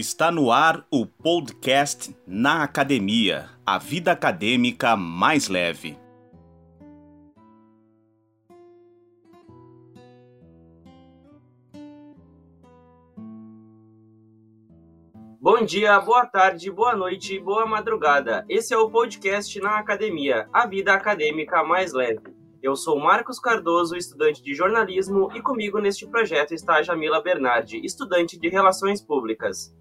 Está no ar o podcast Na Academia, a vida acadêmica mais leve. Bom dia, boa tarde, boa noite, boa madrugada. Esse é o podcast Na Academia, a vida acadêmica mais leve. Eu sou Marcos Cardoso, estudante de jornalismo, e comigo neste projeto está Jamila Bernardi, estudante de relações públicas.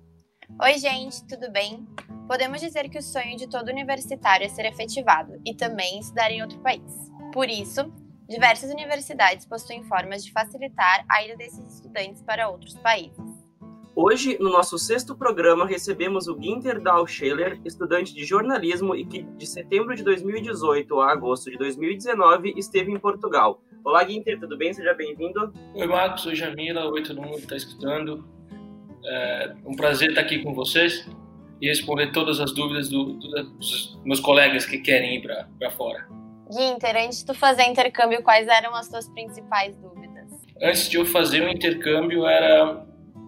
Oi, gente, tudo bem? Podemos dizer que o sonho de todo universitário é ser efetivado e também estudar em outro país. Por isso, diversas universidades possuem formas de facilitar a ida desses estudantes para outros países. Hoje, no nosso sexto programa, recebemos o Ginter Scheller, estudante de jornalismo e que de setembro de 2018 a agosto de 2019 esteve em Portugal. Olá, Ginter, tudo bem? Seja bem-vindo. Oi, Marcos. Oi, Jamila. Oi, todo mundo que está escutando. É um prazer estar aqui com vocês e responder todas as dúvidas do, do, dos meus colegas que querem ir para fora. Ginter, antes de tu fazer intercâmbio, quais eram as tuas principais dúvidas? Antes de eu fazer o intercâmbio, era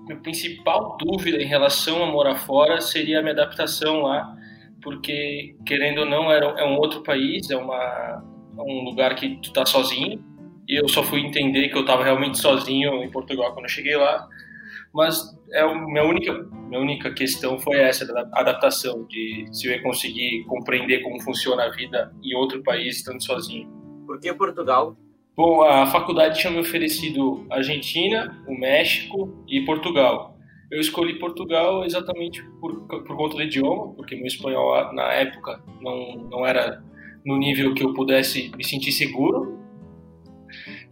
minha principal dúvida em relação a morar fora seria a minha adaptação lá, porque, querendo ou não, era, é um outro país, é, uma, é um lugar que tu tá sozinho, e eu só fui entender que eu estava realmente sozinho em Portugal quando eu cheguei lá, mas é a minha única, minha única questão foi essa, da adaptação, de se eu ia conseguir compreender como funciona a vida em outro país estando sozinho. Por que Portugal? Bom, a faculdade tinha me oferecido Argentina, o México e Portugal. Eu escolhi Portugal exatamente por, por conta do idioma, porque meu espanhol na época não, não era no nível que eu pudesse me sentir seguro.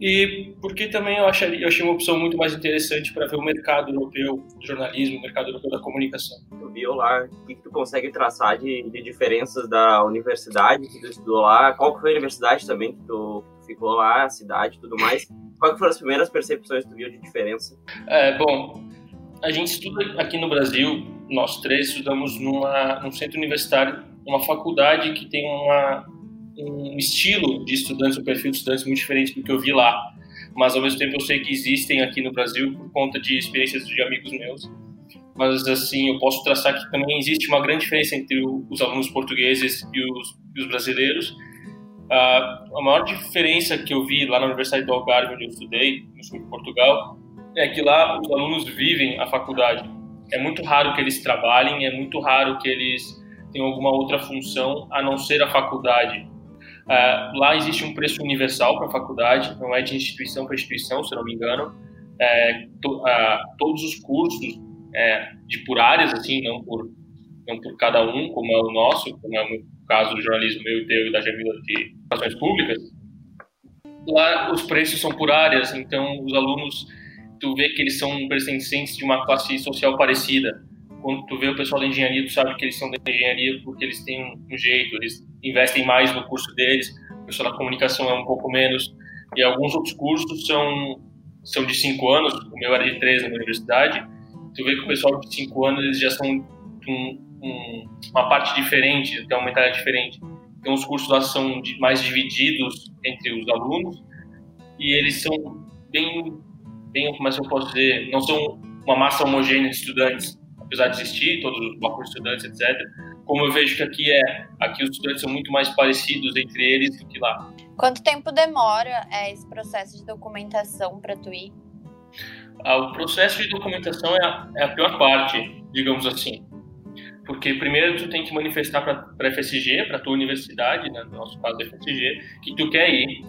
E porque também eu, acharia, eu achei uma opção muito mais interessante para ver o mercado europeu do jornalismo, o mercado europeu da comunicação. Tu viu lá, o que, que tu consegue traçar de, de diferenças da universidade que tu estudou lá? Qual foi a universidade também que tu ficou lá, a cidade e tudo mais. Quais foram as primeiras percepções que tu viu de diferença? É, bom, a gente estuda aqui no Brasil, nós três estudamos numa, num centro universitário, uma faculdade que tem uma, um estilo de estudantes, um perfil de estudantes muito diferente do que eu vi lá. Mas ao mesmo tempo eu sei que existem aqui no Brasil por conta de experiências de amigos meus. Mas assim, eu posso traçar que também existe uma grande diferença entre os alunos portugueses e os, e os brasileiros a, a maior diferença que eu vi lá na Universidade do Algarve, onde eu estudei, no sul de Portugal, é que lá os alunos vivem a faculdade. É muito raro que eles trabalhem, é muito raro que eles tenham alguma outra função a não ser a faculdade. Uh, lá existe um preço universal para a faculdade, não é de instituição para instituição, se não me engano. É, to, uh, todos os cursos é, de por áreas, assim, não por, não por cada um, como é o nosso, como é o caso do jornalismo meu e teu e da Jamila de Relações Públicas, lá os preços são por áreas, então os alunos, tu vê que eles são pertencentes de uma classe social parecida. Quando tu vê o pessoal da engenharia, tu sabe que eles são da engenharia porque eles têm um jeito, eles investem mais no curso deles, o pessoal da comunicação é um pouco menos, e alguns outros cursos são, são de cinco anos, o meu era de três na universidade, tu vê que o pessoal de cinco anos eles já são um, um, uma parte diferente, tem uma mentalidade diferente. Então, os cursos lá são mais divididos entre os alunos e eles são bem, bem, como é que eu posso dizer, não são uma massa homogênea de estudantes, apesar de existir todos os blocos de estudantes, etc. Como eu vejo que aqui é, aqui os estudantes são muito mais parecidos entre eles do que lá. Quanto tempo demora é, esse processo de documentação para tu ir? Ah, o processo de documentação é a, é a pior parte, digamos assim porque primeiro tu tem que manifestar para a FSG, para a tua universidade, né, no nosso caso a FSG, que tu quer ir.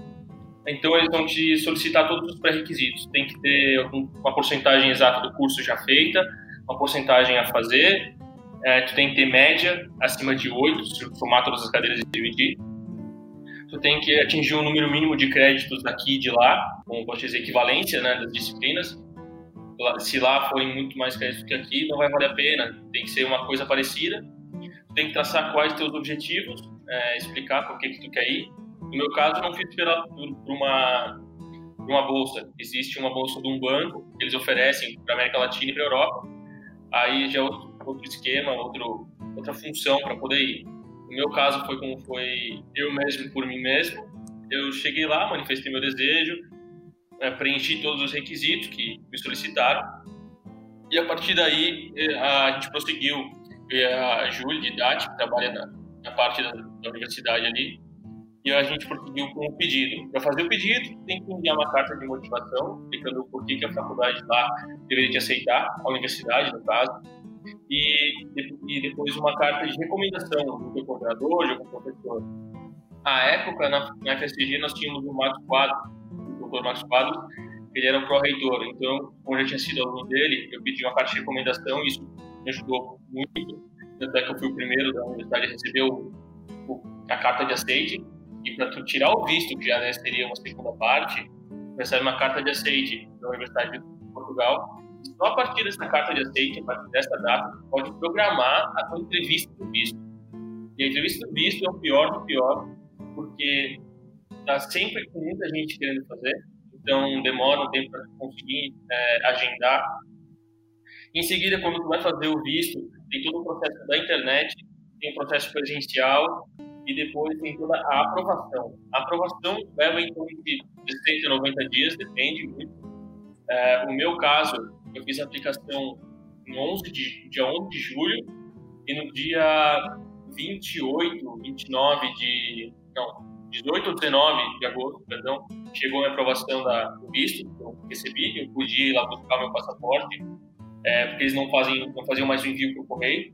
Então eles vão te solicitar todos os pré-requisitos. Tem que ter uma porcentagem exata do curso já feita, uma porcentagem a fazer, é, tu tem que ter média acima de 8, se somar todas as cadeiras e dividir. Tu tem que atingir um número mínimo de créditos daqui e de lá, como dizer, equivalência né, das disciplinas se lá forem muito mais créditos que aqui, não vai valer a pena. Tem que ser uma coisa parecida. Tem que traçar quais teus objetivos, é, explicar por que, que tu quer ir. No meu caso, eu não fiz pela, por, por uma, por uma bolsa. Existe uma bolsa de um banco que eles oferecem para América Latina e para Europa. Aí já é outro, esquema, outro, outra função para poder ir. No meu caso, foi como foi eu mesmo por mim mesmo. Eu cheguei lá, manifestei meu desejo, é, preenchi todos os requisitos que me solicitaram E a partir daí, eh, a gente prosseguiu. a Júlia Dati, que trabalha na, na parte da, da, universidade ali, e a gente prosseguiu com o pedido. Para fazer o pedido, tem que enviar uma carta de motivação, explicando por que a faculdade lá deveria te aceitar, a universidade, no caso, e, e depois uma carta de recomendação do coordenador, de algum professor. À época, na, na FSG, nós tínhamos o Marcos Quadro, o doutor Marcos Quadro, ele era o pró-reitor, então, como já tinha sido aluno dele, eu pedi uma carta de recomendação e isso me ajudou muito, até que eu fui o primeiro da universidade a receber o, o, a carta de aceite, e para tu tirar o visto, que já né, seria uma segunda parte, recebe uma carta de aceite da Universidade de Portugal, só a partir dessa carta de aceite, a partir dessa data, pode programar a tua entrevista do visto. E a entrevista do visto é o pior do pior, porque está sempre com muita gente querendo fazer, então demora um tempo para conseguir é, agendar. Em seguida, quando tu vai fazer o visto, tem todo o processo da internet, tem o processo presencial e depois tem toda a aprovação. A aprovação leva em torno de 60 a 90 dias, depende muito. É, no meu caso, eu fiz a aplicação em 11 de, dia 11 de julho e no dia 28, 29 de. Não, 18 ou 19 de agosto, perdão, chegou a aprovação da, do visto que eu recebi. Eu podia ir lá buscar meu passaporte, é, porque eles não, fazem, não faziam mais o envio por correio.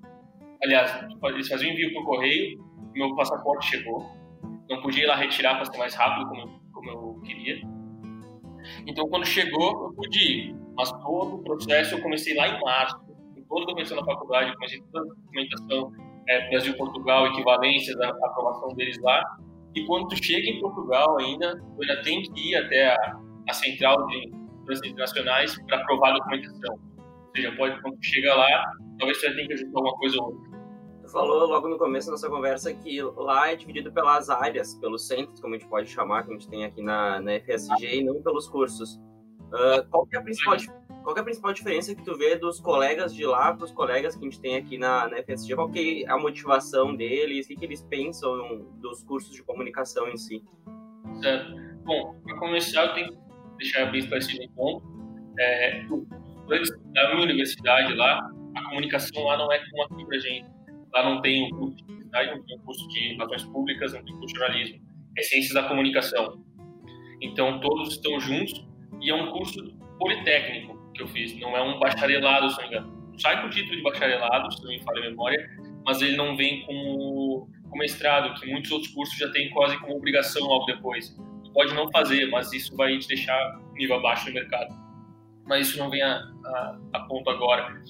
Aliás, eles faziam envio por correio, meu passaporte chegou. Não podia ir lá retirar para ser mais rápido como, como eu queria. Então, quando chegou, eu pude ir. Mas todo o processo eu comecei lá em março. Com toda a documentação da faculdade, comecei toda a documentação é, Brasil-Portugal, equivalência da aprovação deles lá. E quando tu chega em Portugal ainda, tu ainda tem que ir até a, a central de transições internacionais para aprovar a documentação. Ou seja, pode, quando tu chega lá, talvez você tenha que ajustar alguma coisa ou outra. Tu falou logo no começo da nossa conversa que lá é dividido pelas áreas, pelos centros, como a gente pode chamar, que a gente tem aqui na, na FSG, e não pelos cursos. Uh, qual, é a principal, qual é a principal diferença que tu vê dos colegas de lá para os colegas que a gente tem aqui na, na FSG? Qual é a motivação deles? O que, eles pensam dos cursos de comunicação em si? Certo. Bom, para começar, eu tenho que deixar bem esclarecido um ponto. É, da minha universidade lá, a comunicação lá não é como aqui para gente. Lá não tem um curso de publicidade, não tem um curso de relações públicas, não tem curso de jornalismo. É ciências da comunicação. Então, todos estão juntos e é um curso politécnico que eu fiz, não é um bacharelado, se não me engano. Sai com o título de bacharelado, se não me falha a memória, mas ele não vem com o, mestrado, que muitos outros cursos já têm quase como obrigação logo depois. Pode não fazer, mas isso vai te deixar nível abaixo no mercado. Mas isso não vem a, a, a ponto agora.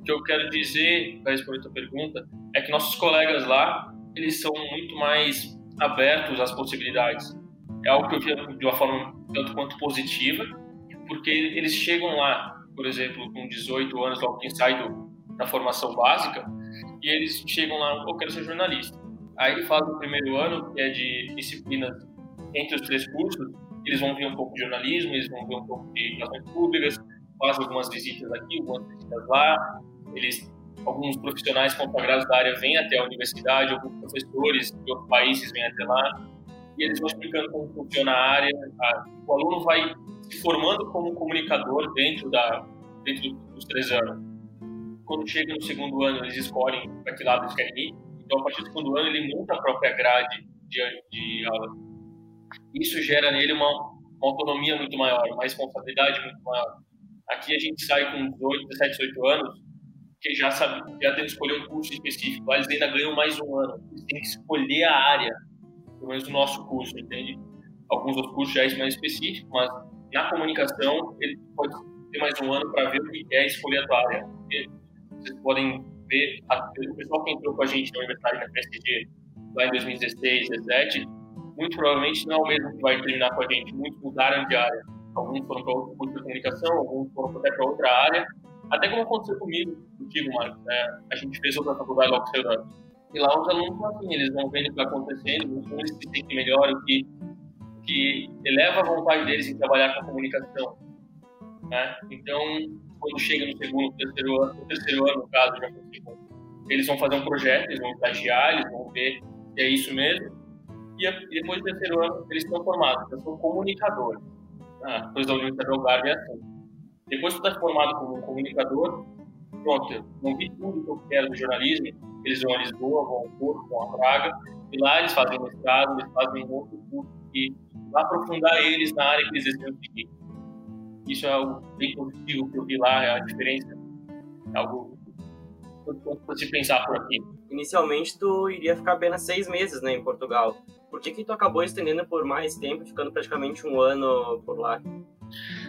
O que eu quero dizer, para responder a tua pergunta, é que nossos colegas lá, eles são muito mais abertos às possibilidades. É algo que eu vi de uma forma tanto quanto positiva, porque eles chegam lá, por exemplo, com 18 anos, logo que sai do, da formação básica, e eles chegam lá, eu quero ser jornalista. Aí faz o primeiro ano, que é de disciplinas entre os três cursos, eles vão ver um pouco de jornalismo, eles vão ver um pouco de relações públicas, fazem algumas visitas aqui, algumas visitas lá, eles alguns profissionais consagrados da área vêm até a universidade, alguns professores de outros países vêm até lá, e eles vão explicando como funciona a área. A, o aluno vai se formando como comunicador dentro, da, dentro dos três anos. Quando chega no segundo ano, eles escolhem para que lado eles querem ir. Então, a partir do segundo ano, ele monta a própria grade de, de aula. Isso gera nele uma, uma autonomia muito maior, uma responsabilidade muito maior. Aqui a gente sai com 18, 17, 18 anos, que já sabe, já tem que escolher um curso específico. Eles ainda ganham mais um ano. Eles têm que escolher a área pelo menos no nosso curso, entende? Alguns outros cursos já é mais específico, mas na comunicação ele pode ter mais um ano para ver o que é escolher a tua área. Porque vocês podem ver, a, o pessoal que entrou com a gente na Universidade da PSG lá em 2016, 2017, muito provavelmente não é o mesmo que vai terminar com a gente. Muitos mudaram de área. Alguns foram para outro curso de comunicação, alguns foram até para outra área. Até como aconteceu comigo, contigo, Marcos. Né? A gente fez outra faculdade logo saiu e lá os alunos assim, eles vão vendo o que está acontecendo, eles se sentem melhor, o que, que eleva a vontade deles em trabalhar com a comunicação. Né? Então, quando chega no segundo, terceiro ano, no terceiro ano, no caso, já eles vão fazer um projeto, eles vão estagiar, eles vão ver se é isso mesmo. E, depois do terceiro ano, eles estão formados, eles são comunicadores. Ah, depois da Universidade do Algarve é assim. Depois que tu tá formado como comunicador, pronto, não vi tudo que eu quero do jornalismo, eles vão a Lisboa, vão ao Porto, vão a Praga, e lá eles fazem mestrado, eles fazem um outro curso e vai aprofundar eles na área que eles desejam seguir. Isso é algo bem positivo que eu vi lá, é a diferença, é algo para se pensar por aqui. Inicialmente tu iria ficar apenas seis meses né, em Portugal. Por que, que tu acabou estendendo por mais tempo, ficando praticamente um ano por lá?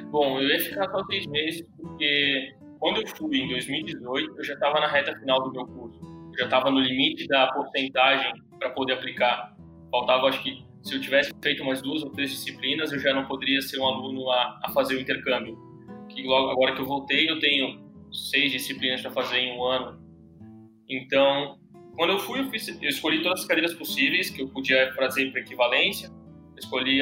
Bom, eu ia ficar só seis meses porque quando eu fui em 2018, eu já estava na reta final do meu curso. Já estava no limite da porcentagem para poder aplicar. Faltava, acho que, se eu tivesse feito umas duas ou três disciplinas, eu já não poderia ser um aluno a, a fazer o intercâmbio. Que logo agora que eu voltei, eu tenho seis disciplinas para fazer em um ano. Então, quando eu fui, eu, fiz, eu escolhi todas as cadeiras possíveis que eu podia fazer para equivalência. Escolhi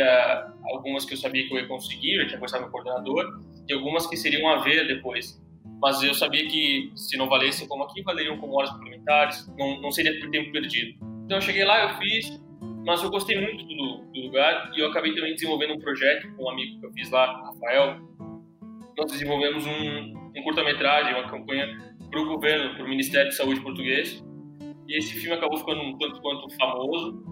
algumas que eu sabia que eu ia conseguir, eu tinha conversado com o coordenador, e algumas que seriam a ver depois. Mas eu sabia que se não valessem como aqui, valeriam como horas complementares, não, não seria por tempo perdido. Então eu cheguei lá, eu fiz, mas eu gostei muito do, do, lugar e eu acabei também desenvolvendo um projeto com um amigo que eu fiz lá, Rafael. Nós desenvolvemos um, um curta-metragem, uma campanha para o governo, para o Ministério de Saúde português. E esse filme acabou ficando um tanto quanto famoso.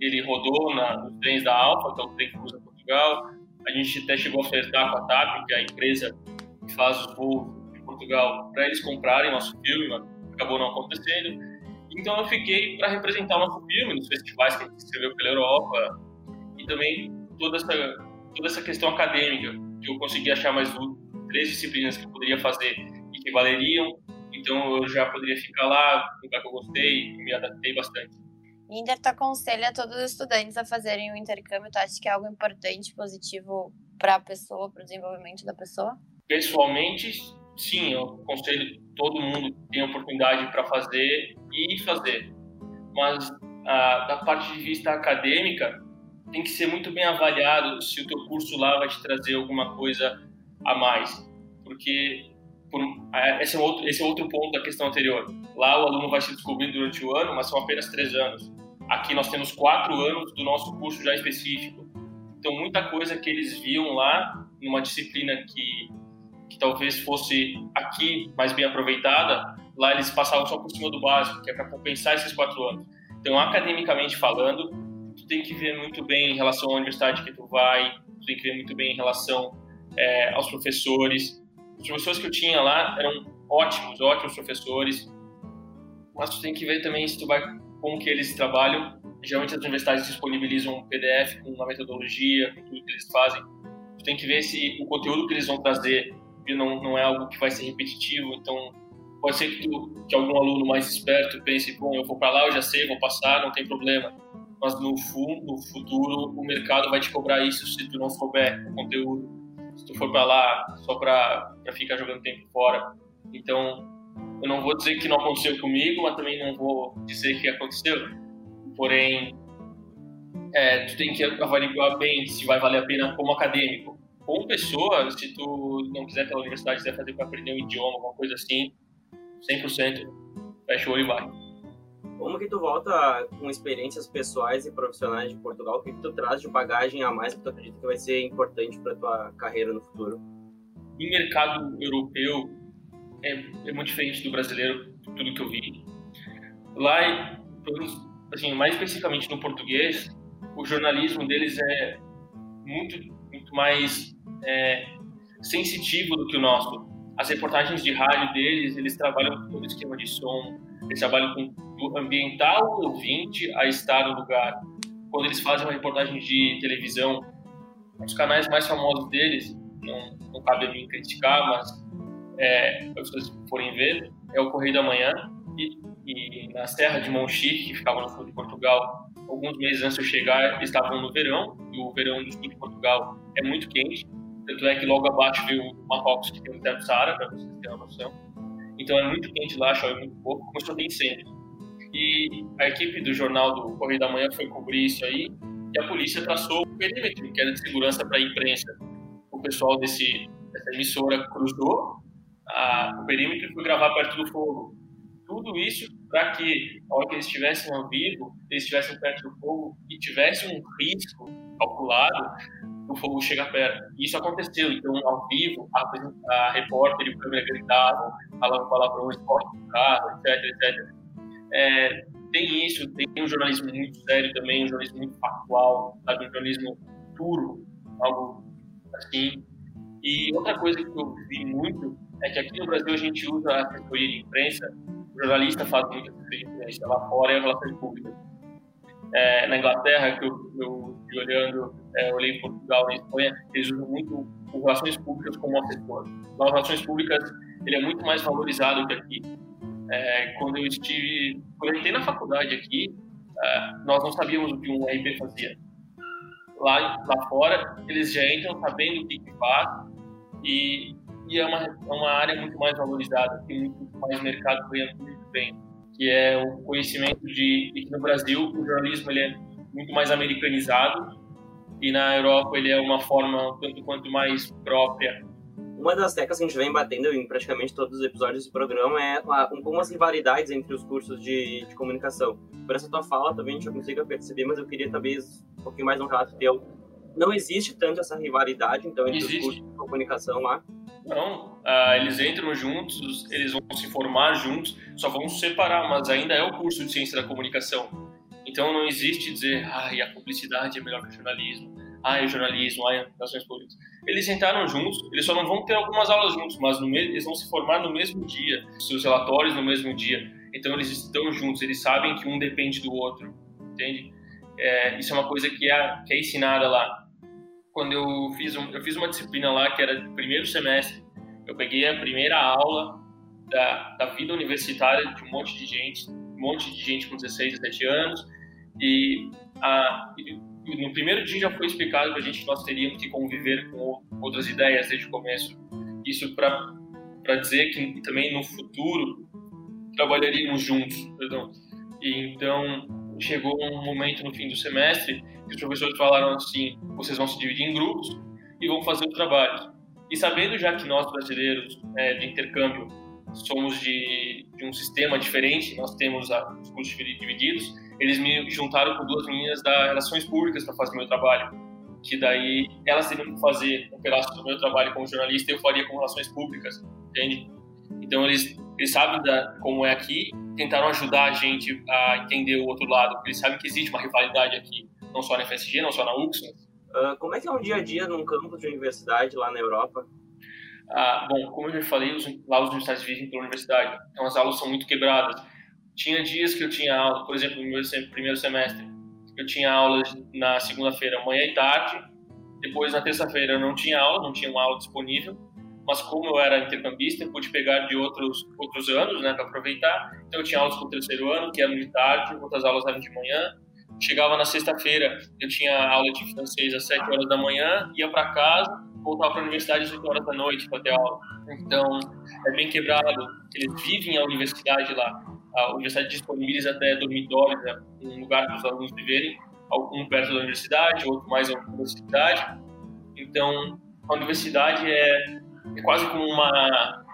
Ele rodou na, nos trens da Alfa, que é o trem que cruza Portugal. A gente até chegou a ofertar com a TAP, que é a empresa que faz os voos Portugal, para eles comprarem nosso filme, mas acabou não acontecendo. Então eu fiquei para representar o nosso filme nos festivais que a gente escreveu pela Europa e também toda essa, toda essa questão acadêmica, que eu consegui achar mais três disciplinas que eu poderia fazer e que valeriam então eu já poderia ficar lá, um lugar que eu gostei e me adaptei bastante. Inder, tu aconselha todos os estudantes a fazerem o intercâmbio? Tu acha que é algo importante, positivo para a pessoa, para o desenvolvimento da pessoa? Pessoalmente, sim, eu aconselho todo mundo que tem oportunidade para fazer e fazer. Mas da parte de vista acadêmica, tem que ser muito bem avaliado se o teu curso lá vai te trazer alguma coisa a mais. Porque por, esse, é outro, esse é outro ponto da questão anterior. Lá o aluno vai se descobrindo durante o ano, mas são apenas três anos. Aqui nós temos quatro anos do nosso curso já específico. Então, muita coisa que eles viam lá, numa disciplina que, que talvez fosse aqui mais bem aproveitada, lá eles passavam só por cima do básico, que é para compensar esses quatro anos. Então, academicamente falando, tu tem que ver muito bem em relação à universidade que tu vai, tu tem que ver muito bem em relação é, aos professores, os professores que eu tinha lá eram ótimos, ótimos professores, mas tu tem que ver também se tu vai como que eles trabalham. Geralmente as universidades disponibilizam um PDF com uma metodologia, com tudo que eles fazem. Tu tem que ver se o conteúdo que eles vão trazer não, não é algo que vai ser repetitivo, então pode ser que, tu, que algum aluno mais esperto pense, bom, eu vou para lá, eu já sei, vou passar, não tem problema. Mas no, fundo, no futuro, o mercado vai te cobrar isso se tu não souber o conteúdo se tu for para lá só para ficar jogando tempo fora. Então, eu não vou dizer que não aconteceu comigo, mas também não vou dizer que aconteceu. Porém, é, tu tem que avaliar bem se vai valer a pena como acadêmico. Como pessoa, se tu não quiser pela universidade, quiser fazer para aprender um idioma, alguma coisa assim, 100%, fecha o olho e vai. Como que tu volta com experiências pessoais e profissionais de Portugal? O que, que tu traz de bagagem a mais que tu acredita que vai ser importante para tua carreira no futuro? O mercado europeu é, é, muito diferente do brasileiro, tudo que eu vi. Lá, assim, mais especificamente no português, o jornalismo deles é muito, muito mais é, sensitivo do que o nosso. As reportagens de rádio deles, eles trabalham com todo esquema de som, eles trabalham com o ouvinte a estar no lugar. Quando eles fazem uma reportagem de televisão, os canais mais famosos deles, não, não cabe a mim criticar, mas é, se vocês forem ver, é o Correio da Manhã e, e na Serra de Monchique, que ficava no sul de Portugal, alguns meses antes de eu chegar, estavam no verão, e o verão do sul de Portugal é muito quente, tanto é que logo abaixo veio o Marrocos, que tem o deserto Saara, para vocês terem uma noção. Então é muito quente lá, chove muito pouco, começou a ter incêndio. E a equipe do jornal do Correio da Manhã foi cobrir isso aí, e a polícia traçou o perímetro, que era de segurança para a imprensa. O pessoal desse, dessa emissora cruzou a, o perímetro e foi gravar perto do fogo. Tudo isso para que, a hora que eles estivessem ao vivo, eles estivessem perto do fogo e tivesse um risco calculado o fogo chega perto. E isso aconteceu, então, ao vivo, a, a repórter e o câmera gritavam, falavam palavrões, corte do carro, etc, etc. É, tem isso, tem um jornalismo muito sério também, um jornalismo muito factual, sabe? um jornalismo puro, algo assim. E outra coisa que eu vi muito é que aqui no Brasil a gente usa a assessoria de imprensa, o jornalista faz muita assessoria de imprensa, lá fora é relações públicas. É, na Inglaterra, que eu, eu fui olhando, é, olhei Portugal, na Espanha, eles usam muito as relações públicas como assessor. Nas relações públicas, ele é muito mais valorizado que aqui. É, quando eu estive, quando eu entrei na faculdade aqui, é, nós não sabíamos o que um RP fazia. Lá, lá fora, eles já entram sabendo o que, que faz e, e é, uma, é uma área muito mais valorizada, tem muito mais mercado ganhando muito bem, que é o conhecimento de, de que no Brasil o jornalismo ele é muito mais americanizado e na Europa ele é uma forma tanto quanto mais própria uma das teclas que a gente vem batendo em praticamente todos os episódios do programa é algumas rivalidades entre os cursos de, de comunicação. Por essa tua fala também a gente consiga perceber, mas eu queria talvez um pouquinho mais um relato teu. Não existe tanto essa rivalidade, então, entre existe. os cursos de comunicação lá? Não, uh, eles entram juntos, eles vão se formar juntos, só vão se separar, mas ainda é o curso de ciência da comunicação. Então não existe dizer, ah, a publicidade é melhor que o jornalismo, ah, é jornalismo, ah, relações públicas. Eles entraram juntos, eles só não vão ter algumas aulas juntos, mas eles vão se formar no mesmo dia, seus relatórios no mesmo dia. Então eles estão juntos, eles sabem que um depende do outro, entende? É, isso é uma coisa que é, que é ensinada lá. Quando eu fiz, um, eu fiz uma disciplina lá que era primeiro semestre, eu peguei a primeira aula da, da vida universitária de um monte de gente, um monte de gente com 16, 17 anos, e, a, e no primeiro dia já foi explicado para a gente que nós teríamos que conviver com outras ideias desde o começo. Isso para dizer que também no futuro trabalharíamos juntos, perdão. E então chegou um momento no fim do semestre que os professores falaram assim: vocês vão se dividir em grupos e vão fazer o trabalho. E sabendo já que nós brasileiros é, de intercâmbio somos de, de, um sistema diferente, nós temos os cursos divididos, eles me juntaram com duas meninas da Relações Públicas para fazer meu trabalho. Que daí elas teriam que fazer um pedaço do meu trabalho como jornalista e eu faria com Relações Públicas, entende? Então eles, eles sabem da, como é aqui, tentaram ajudar a gente a entender o outro lado, porque eles sabem que existe uma rivalidade aqui, não só na FSG, não só na UXMS. Uh, como é que é um dia a dia num campus de universidade lá na Europa? Ah, bom, como eu já falei, os, lá os universitários vivem pela universidade, então as aulas são muito quebradas. Tinha dias que eu tinha aula, por exemplo, no meu primeiro semestre, eu tinha aulas na segunda-feira, manhã e tarde. Depois, na terça-feira, eu não tinha aula, não tinha uma aula disponível. Mas como eu era intercambista, eu pude pegar de outros outros anos, né, para aproveitar. Então, eu tinha aulas com o terceiro ano, que eram de tarde, outras aulas eram de manhã. Chegava na sexta-feira, eu tinha aula de francês às 7 horas da manhã, ia para casa, voltava para a universidade às 8 horas da noite para ter aula. Então, é bem quebrado. Eles vivem a universidade lá a universidade disponibiliza até dormitórios, né, um lugar para os alunos viverem, um perto da universidade, outro mais na universidade. Então, a universidade é, é quase como uma,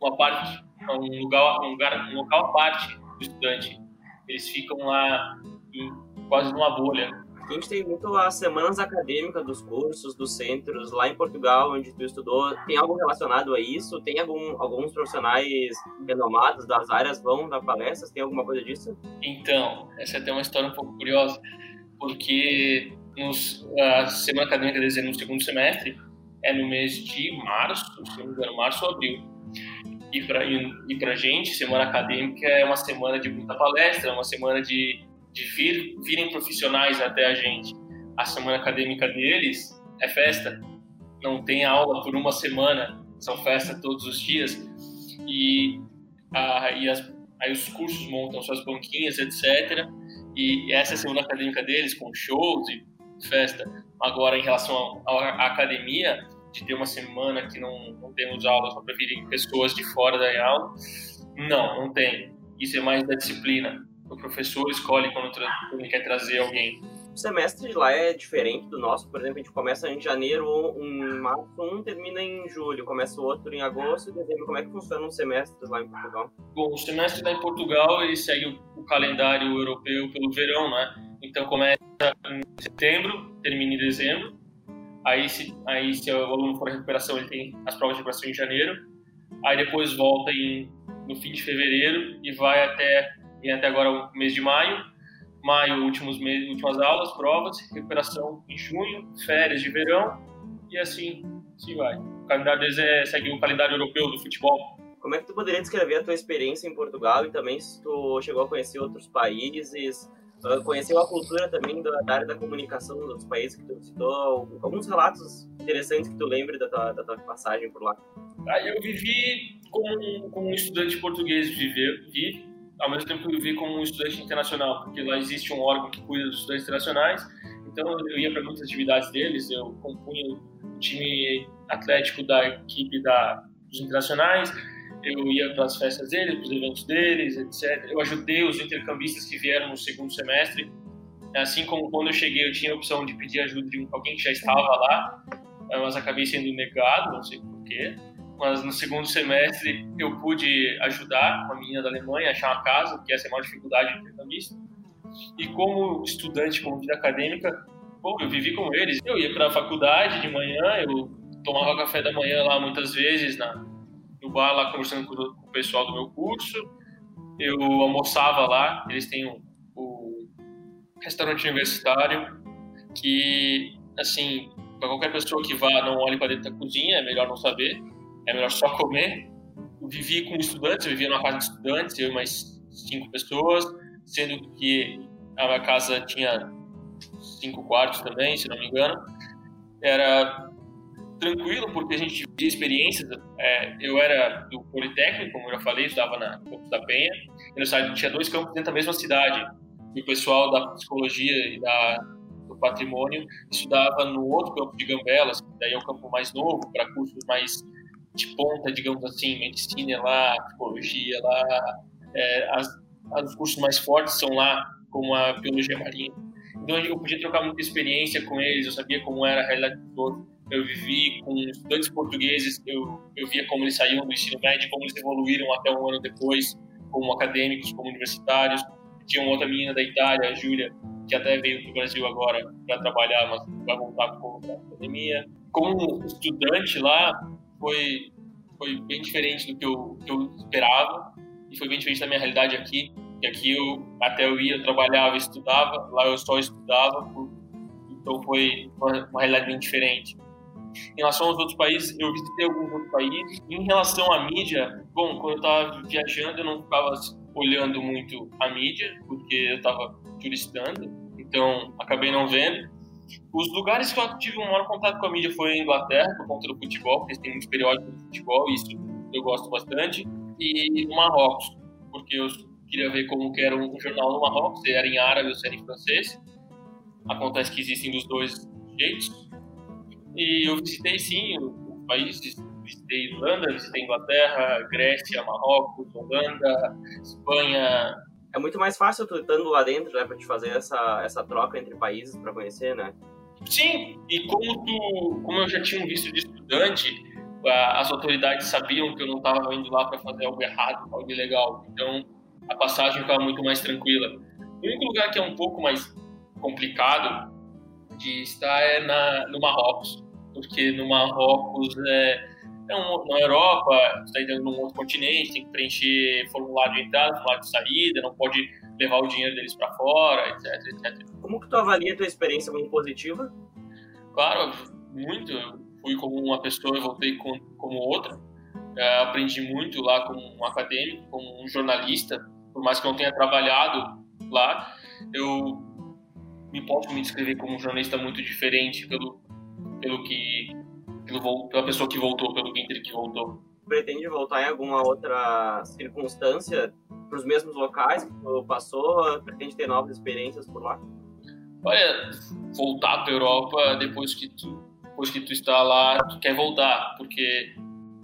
uma parte, um lugar, um lugar, um local à parte do estudante. Eles ficam lá em, quase numa bolha. A gente tem muito as semanas acadêmicas dos cursos, dos centros, lá em Portugal, onde tu estudou. Tem algo relacionado a isso? Tem algum, alguns profissionais renomados das áreas vão dar palestras? Tem alguma coisa disso? Então, essa é uma história um pouco curiosa, porque nos, a semana acadêmica deles no segundo semestre é no mês de março, se não me engano, março ou abril. E para e, a gente, semana acadêmica é uma semana de muita palestra, uma semana de de vir, virem profissionais até a gente. A semana acadêmica deles é festa, não tem aula por uma semana, são festa todos os dias. E, a, e as, aí os cursos montam suas banquinhas, etc. E essa é a semana acadêmica deles, com shows e festa. Agora, em relação à academia, de ter uma semana que não, não temos aulas, para virem pessoas de fora da aula, não, não tem. Isso é mais da disciplina professor escolhe quando, ele quer trazer alguém. O semestre de lá é diferente do nosso, por exemplo, a gente começa em janeiro, em março, um termina em julho, começa o outro em agosto e dezembro. Como é que funciona um semestre lá em Portugal? Bom, o semestre lá em Portugal ele segue o calendário europeu pelo verão, né? Então começa em setembro, termina em dezembro. Aí se, aí se o aluno for em recuperação, ele tem as provas de recuperação em janeiro. Aí depois volta em, no fim de fevereiro e vai até, vem até agora o mês de maio. Maio, últimos meses, últimas aulas, provas, recuperação em junho, férias de verão e assim, assim vai. O calendário deles é, segue o calendário europeu do futebol. Como é que tu poderia descrever a tua experiência em Portugal e também se tu chegou a conhecer outros países, uh, conheceu a cultura também da, área da comunicação dos outros países que tu citou, alguns relatos interessantes que tu lembre da tua, da tua passagem por lá? Ah, eu vivi como, como um estudante português viver, vive, ao mesmo tempo eu vivi como um estudante internacional, porque lá existe um órgão que cuida dos estudantes internacionais, então eu ia para muitas atividades deles, eu compunha o time atlético da equipe da, dos internacionais, eu ia para as festas deles, para os eventos deles, etc. Eu ajudei os intercambistas que vieram no segundo semestre. Assim como quando eu cheguei, eu tinha a opção de pedir ajuda de alguém que já estava lá, mas acabei sendo negado, não sei porquê. Mas no segundo semestre eu pude ajudar uma menina da Alemanha a achar uma casa, que essa é a maior dificuldade de intercambista. E como estudante, como vida acadêmica, pô, eu vivi com eles. Eu ia para a faculdade de manhã, eu tomava café da manhã lá muitas vezes na, no bar lá conversando com o pessoal do meu curso. Eu almoçava lá, eles têm o, o restaurante universitário que, assim, para qualquer pessoa que vá, não olhe para dentro da cozinha, é melhor não saber, é melhor só comer. Eu vivi com estudantes, eu vivia numa casa de estudantes, eu e mais cinco pessoas, sendo que a minha casa tinha cinco quartos também, se não me engano. Era tranquilo, porque a gente via experiências. É, eu era do Politécnico, como eu já falei, estava na Campos da Penha. Eu tinha dois campos dentro da mesma cidade. E o pessoal da psicologia e da, do patrimônio estudava no outro campo de Gambelas, que daí é o campo mais novo, para cursos mais de ponta, digamos assim, medicina lá, psicologia lá. É, as, os cursos mais fortes são lá, como a biologia marinha. Então eu podia trocar muita experiência com eles, eu sabia como era a realidade do todo eu vivi com estudantes portugueses, eu, eu via como eles saíam do ensino médio, como eles evoluíram até um ano depois, como acadêmicos, como universitários. Tinha uma outra menina da Itália, a Júlia, que até veio para o Brasil agora para trabalhar, mas vai voltar com a pandemia. Como estudante lá, foi, foi bem diferente do que eu, que eu esperava e foi bem diferente da minha realidade aqui. E aqui eu até eu ia, eu trabalhava, estudava, lá eu só estudava, então foi uma, uma realidade bem diferente. Em relação aos outros países, eu visitei alguns outros países. Em relação à mídia, bom, quando eu estava viajando, eu não ficava olhando muito a mídia, porque eu estava turistando, então acabei não vendo. Os lugares que eu tive um maior contato com a mídia foi a Inglaterra, por conta do futebol, porque eles têm muitos periódicos de futebol, isso eu gosto bastante, e no Marrocos, porque eu queria ver como que era um jornal no Marrocos, se era em árabe ou se era em francês. Acontece que existem dos dois jeitos, e eu visitei sim os países, visitei Irlanda, visitei Inglaterra, Grécia, Marrocos, Holanda, Espanha. É muito mais fácil tu estando lá dentro, né, para te fazer essa, essa troca entre países para conhecer, né? Sim, e como tu, como eu já tinha visto de estudante, as autoridades sabiam que eu não estava indo lá para fazer algo errado, algo ilegal. Então, a passagem ficava muito mais tranquila. O único lugar que é um pouco mais complicado de estar é na, no Marrocos porque no Marrocos é, é um, na Europa, está indo num outro continente, tem que preencher formulário de entrada, formulário de saída, não pode levar o dinheiro deles para fora, etc, etc. Como que tu avalia a tua experiência como positiva? Claro, muito. Eu fui como uma pessoa e voltei com, como outra. É, aprendi muito lá como um acadêmico, como um jornalista, por mais que eu não tenha trabalhado lá, eu me posso me descrever como um jornalista muito diferente pelo pelo que pelo, pela pessoa que voltou, pelo Ginter que voltou. Pretende voltar em alguma outra circunstância para os mesmos locais que tu passou? Pretende ter novas experiências por lá? Olha, voltar para a Europa depois que tu depois que tu está lá, tu quer voltar, porque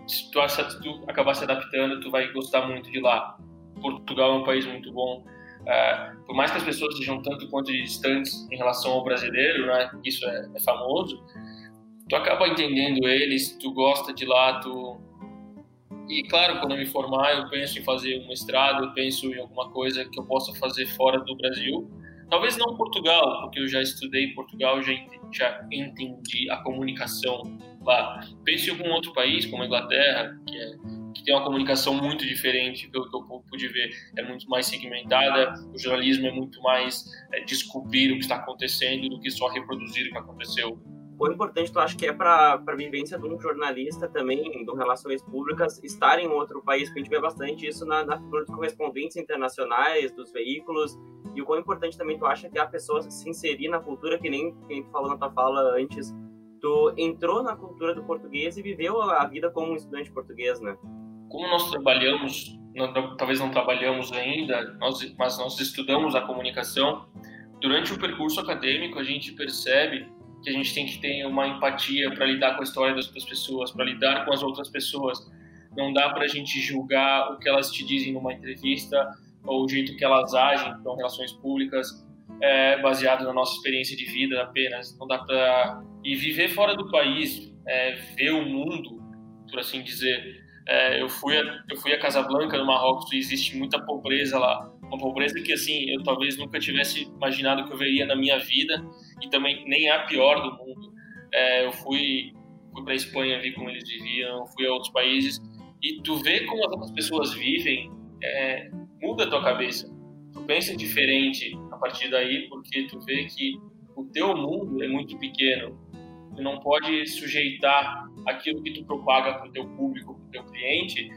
se tu, se tu acabar se adaptando, tu vai gostar muito de lá. Portugal é um país muito bom. Uh, por mais que as pessoas sejam tanto quanto distantes em relação ao brasileiro, né, isso é, é famoso, tu acaba entendendo eles, tu gosta de lá, tu e claro, quando eu me formar, eu penso em fazer um mestrado, eu penso em alguma coisa que eu possa fazer fora do Brasil, Talvez não Portugal, porque eu já estudei Portugal, já entendi, já entendi a comunicação lá. Pense em algum outro país, como a Inglaterra, que, é, que tem uma comunicação muito diferente, pelo que eu pude ver, é muito mais segmentada, o jornalismo é muito mais é, descobrir o que está acontecendo do que só reproduzir o que aconteceu quão importante tu acha que é para a vivência de um jornalista também, de relações públicas, estar em outro país? Porque a gente vê bastante isso na, na figura dos correspondentes internacionais, dos veículos, e o quão importante também tu acha que a pessoa se inserir na cultura, que nem quem tu falou na tua fala antes, tu entrou na cultura do português e viveu a vida como um estudante português, né? Como nós trabalhamos, talvez não trabalhamos ainda, nós, mas nós estudamos a comunicação, durante o percurso acadêmico a gente percebe que a gente tem que ter uma empatia para lidar com a história das outras pessoas, para lidar com as outras pessoas. Não dá para a gente julgar o que elas te dizem numa entrevista ou o jeito que elas agem com relações públicas é, baseado na nossa experiência de vida apenas. Não dá para e viver fora do país, é, ver o mundo, por assim dizer. É, eu fui a, eu fui a Casablanca no Marrocos e existe muita pobreza lá uma pobreza que assim eu talvez nunca tivesse imaginado que eu veria na minha vida e também nem a pior do mundo. É, eu fui fui para Espanha vi como eles viviam, fui a outros países e tu vê como as outras pessoas vivem é, muda a tua cabeça. Tu pensa diferente a partir daí porque tu vê que o teu mundo é muito pequeno. Tu não pode sujeitar aquilo que tu propaga para o teu público, para o teu cliente,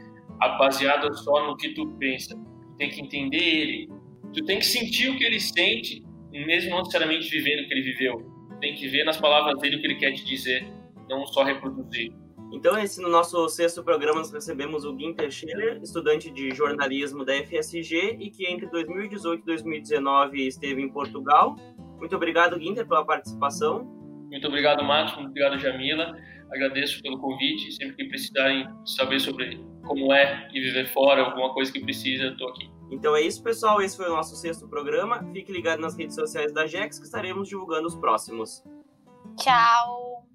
baseado só no que tu pensa tem que entender ele. Tu tem que sentir o que ele sente, mesmo não necessariamente vivendo o que ele viveu. Tem que ver nas palavras dele o que ele quer te dizer, não só reproduzir. Então, esse no nosso sexto programa nós recebemos o Guinter Schiller, estudante de jornalismo da FSG e que entre 2018 e 2019 esteve em Portugal. Muito obrigado, Guinter, pela participação. Muito obrigado, Marcos. Muito obrigado, Jamila. Agradeço pelo convite. Sempre que precisarem saber sobre como é e viver fora, alguma coisa que precisa, eu estou aqui. Então é isso, pessoal. Esse foi o nosso sexto programa. Fique ligado nas redes sociais da Jex que estaremos divulgando os próximos. Tchau!